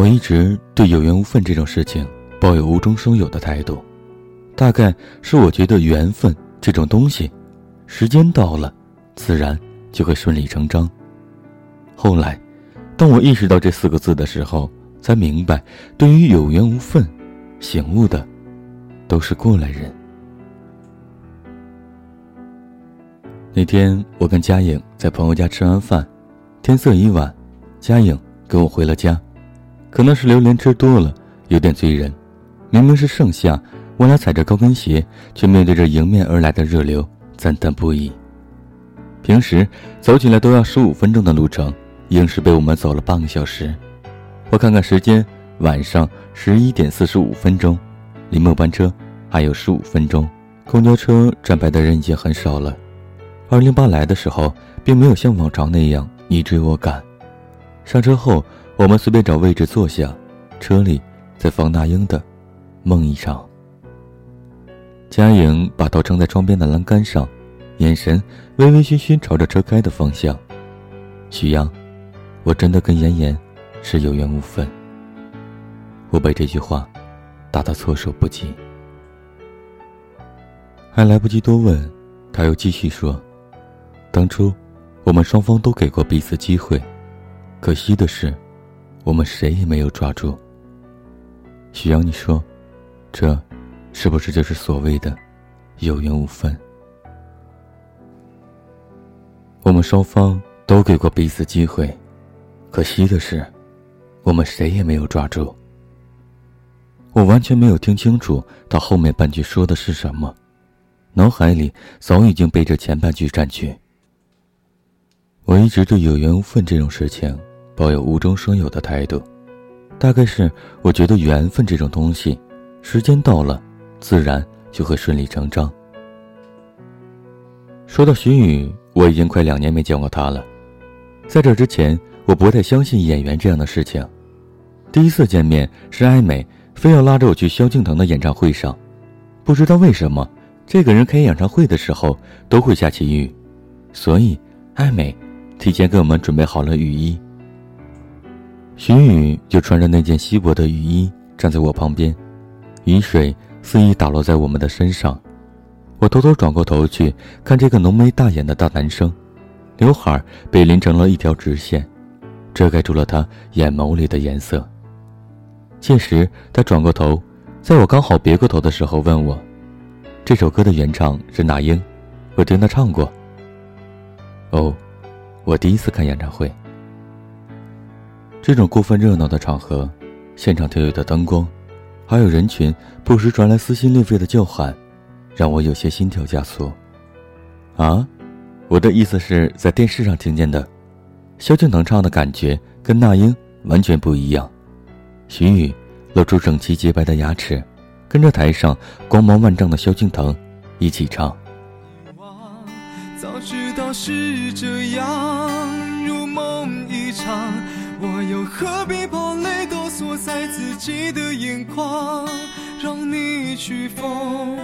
我一直对有缘无分这种事情抱有无中生有的态度，大概是我觉得缘分这种东西，时间到了，自然就会顺理成章。后来，当我意识到这四个字的时候，才明白，对于有缘无分，醒悟的都是过来人。那天我跟嘉颖在朋友家吃完饭，天色已晚，嘉颖跟我回了家。可能是榴莲吃多了，有点醉人。明明是盛夏，我俩踩着高跟鞋，却面对着迎面而来的热流，赞叹不已。平时走起来都要十五分钟的路程，硬是被我们走了半个小时。我看看时间，晚上十一点四十五分钟，离末班车还有十五分钟。公交车站牌的人已经很少了。二零八来的时候，并没有像往常那样你追我赶。上车后。我们随便找位置坐下，车里在放那英的《梦一场》。佳颖把头撑在窗边的栏杆上，眼神微微醺醺朝着车开的方向。徐阳，我真的跟妍妍是有缘无分。我被这句话打得措手不及，还来不及多问，他又继续说：“当初我们双方都给过彼此机会，可惜的是。”我们谁也没有抓住。许阳，你说，这，是不是就是所谓的有缘无分？我们双方都给过彼此机会，可惜的是，我们谁也没有抓住。我完全没有听清楚他后面半句说的是什么，脑海里早已经被这前半句占据。我一直对有缘无分这种事情。抱有无中生有的态度，大概是我觉得缘分这种东西，时间到了，自然就会顺理成章。说到徐宇，我已经快两年没见过他了。在这之前，我不太相信演员这样的事情。第一次见面是艾美非要拉着我去萧敬腾的演唱会上，不知道为什么，这个人开演唱会的时候都会下起雨，所以艾美提前给我们准备好了雨衣。徐宇就穿着那件稀薄的雨衣站在我旁边，雨水肆意打落在我们的身上。我偷偷转过头去看这个浓眉大眼的大男生，刘海被淋成了一条直线，遮盖住了他眼眸里的颜色。届时他转过头，在我刚好别过头的时候问我：“这首歌的原唱是那英，我听他唱过。”哦，我第一次看演唱会。这种过分热闹的场合，现场特有的灯光，还有人群不时传来撕心裂肺的叫喊，让我有些心跳加速。啊，我的意思是在电视上听见的，萧敬腾唱的感觉跟那英完全不一样。徐宇露出整齐洁白的牙齿，跟着台上光芒万丈的萧敬腾一起唱。早知道是这样，如梦一场。何必把泪都锁在自己的眼眶？让你去疯，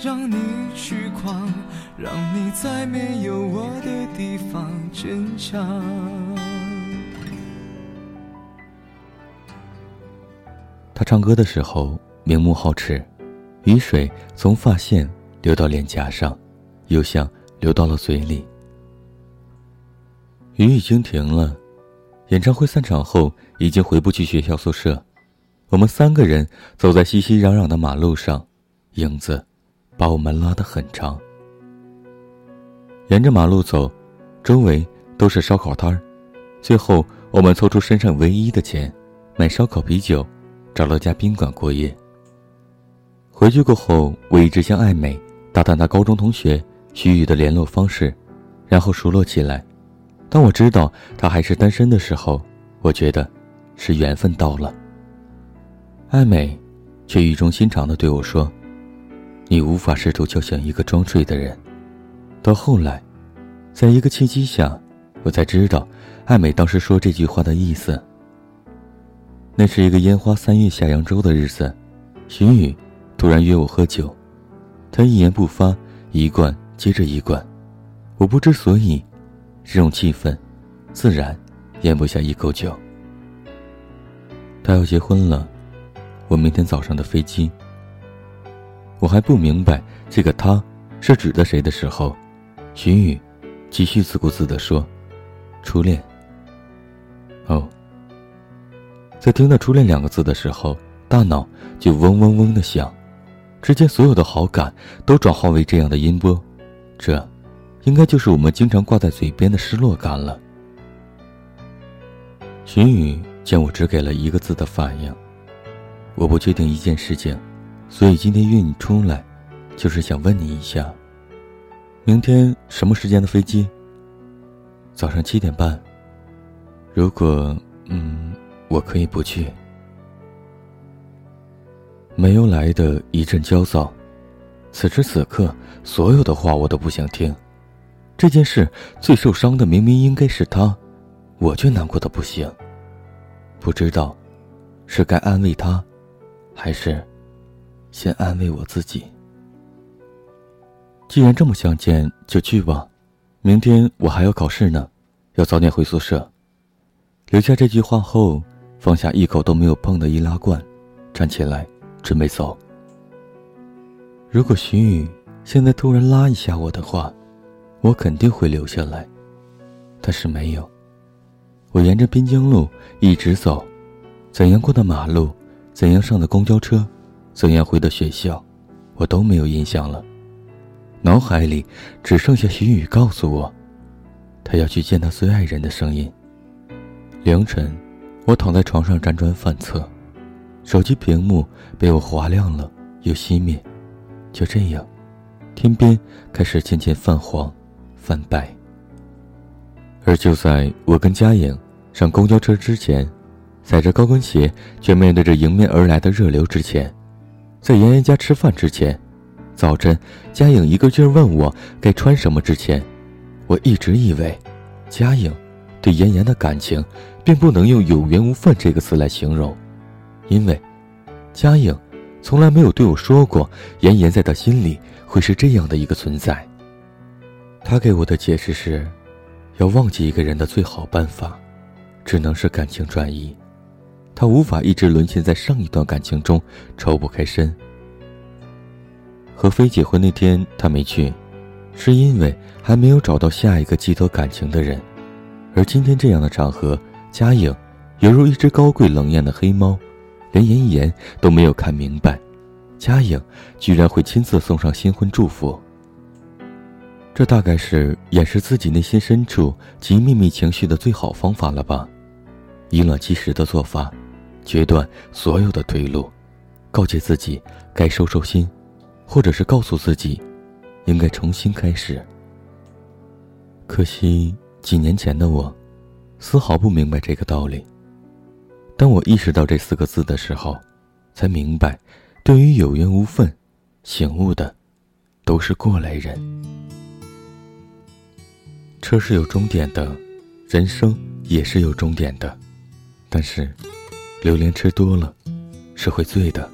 让你去狂，让你在没有我的地方坚强。他唱歌的时候明目皓齿，雨水从发线流到脸颊上，又像流到了嘴里。雨已经停了。演唱会散场后，已经回不去学校宿舍。我们三个人走在熙熙攘攘的马路上，影子把我们拉得很长。沿着马路走，周围都是烧烤摊儿。最后，我们凑出身上唯一的钱，买烧烤啤酒，找了家宾馆过夜。回去过后，我一直向爱美打探她高中同学徐宇的联络方式，然后熟络起来。当我知道他还是单身的时候，我觉得是缘分到了。艾美却语重心长地对我说：“你无法试图叫醒一个装睡的人。”到后来，在一个契机下，我才知道艾美当时说这句话的意思。那是一个烟花三月下扬州的日子，徐宇突然约我喝酒，他一言不发，一罐接着一罐，我不知所以。这种气氛，自然咽不下一口酒。他要结婚了，我明天早上的飞机。我还不明白这个他是指的谁的时候，徐宇继续自顾自地说：“初恋。”哦，在听到“初恋”两个字的时候，大脑就嗡嗡嗡的响，之间所有的好感都转化为这样的音波，这，应该就是我们经常挂在嘴边的失落感了。徐宇见我只给了一个字的反应，我不确定一件事情，所以今天约你出来，就是想问你一下，明天什么时间的飞机？早上七点半。如果，嗯，我可以不去。没由来的一阵焦躁，此时此刻，所有的话我都不想听。这件事最受伤的明明应该是他，我却难过的不行。不知道，是该安慰他，还是先安慰我自己？既然这么想见，就去吧。明天我还要考试呢，要早点回宿舍。留下这句话后，放下一口都没有碰的易拉罐，站起来准备走。如果徐宇现在突然拉一下我的话，我肯定会留下来。但是没有。我沿着滨江路一直走，怎样过的马路，怎样上的公交车，怎样回的学校，我都没有印象了。脑海里只剩下徐宇告诉我，他要去见他最爱人的声音。凌晨，我躺在床上辗转反侧，手机屏幕被我划亮了又熄灭，就这样，天边开始渐渐泛黄、泛白。而就在我跟佳颖上公交车之前，踩着高跟鞋却面对着迎面而来的热流之前，在妍妍家吃饭之前，早晨佳颖一个劲儿问我该穿什么之前，我一直以为，佳颖对妍妍的感情。并不能用“有缘无分”这个词来形容，因为嘉颖从来没有对我说过，妍妍在他心里会是这样的一个存在。他给我的解释是，要忘记一个人的最好办法，只能是感情转移。他无法一直沦陷在上一段感情中抽不开身。和飞结婚那天他没去，是因为还没有找到下一个寄托感情的人，而今天这样的场合。嘉颖犹如一只高贵冷艳的黑猫，连言一言都没有看明白，嘉颖居然会亲自送上新婚祝福。这大概是掩饰自己内心深处及秘密情绪的最好方法了吧？以卵击石的做法，决断所有的退路，告诫自己该收收心，或者是告诉自己，应该重新开始。可惜几年前的我。丝毫不明白这个道理。当我意识到这四个字的时候，才明白，对于有缘无分，醒悟的都是过来人。车是有终点的，人生也是有终点的，但是，榴莲吃多了是会醉的。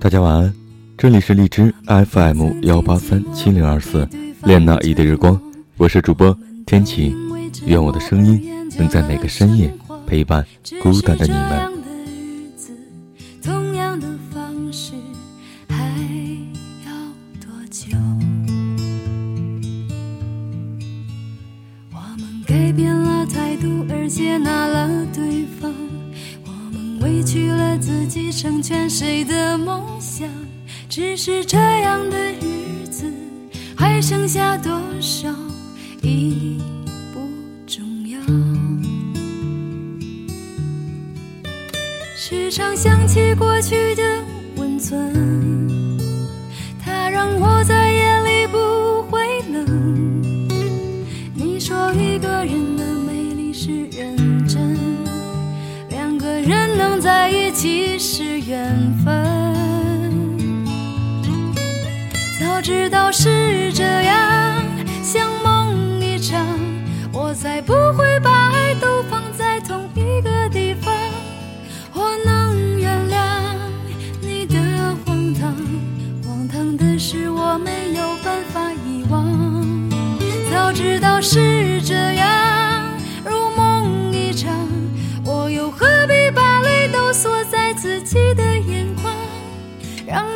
大家晚安。这里是荔枝 FM 幺八三七零二四，恋那一的日光，我是主播天晴，愿我的声音能在每个深夜陪伴孤单的你们。我们改变了态度，而接纳了对方，我们委屈了自己，成全谁的梦想。只是这样的日子还剩下多少已不重要。时常想起过去的温存，缘分。早知道是这样，像梦一场，我才不会让。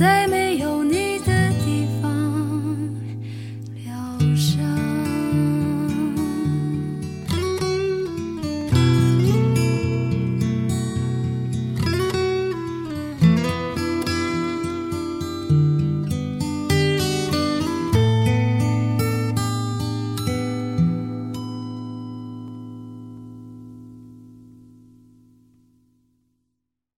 在没有。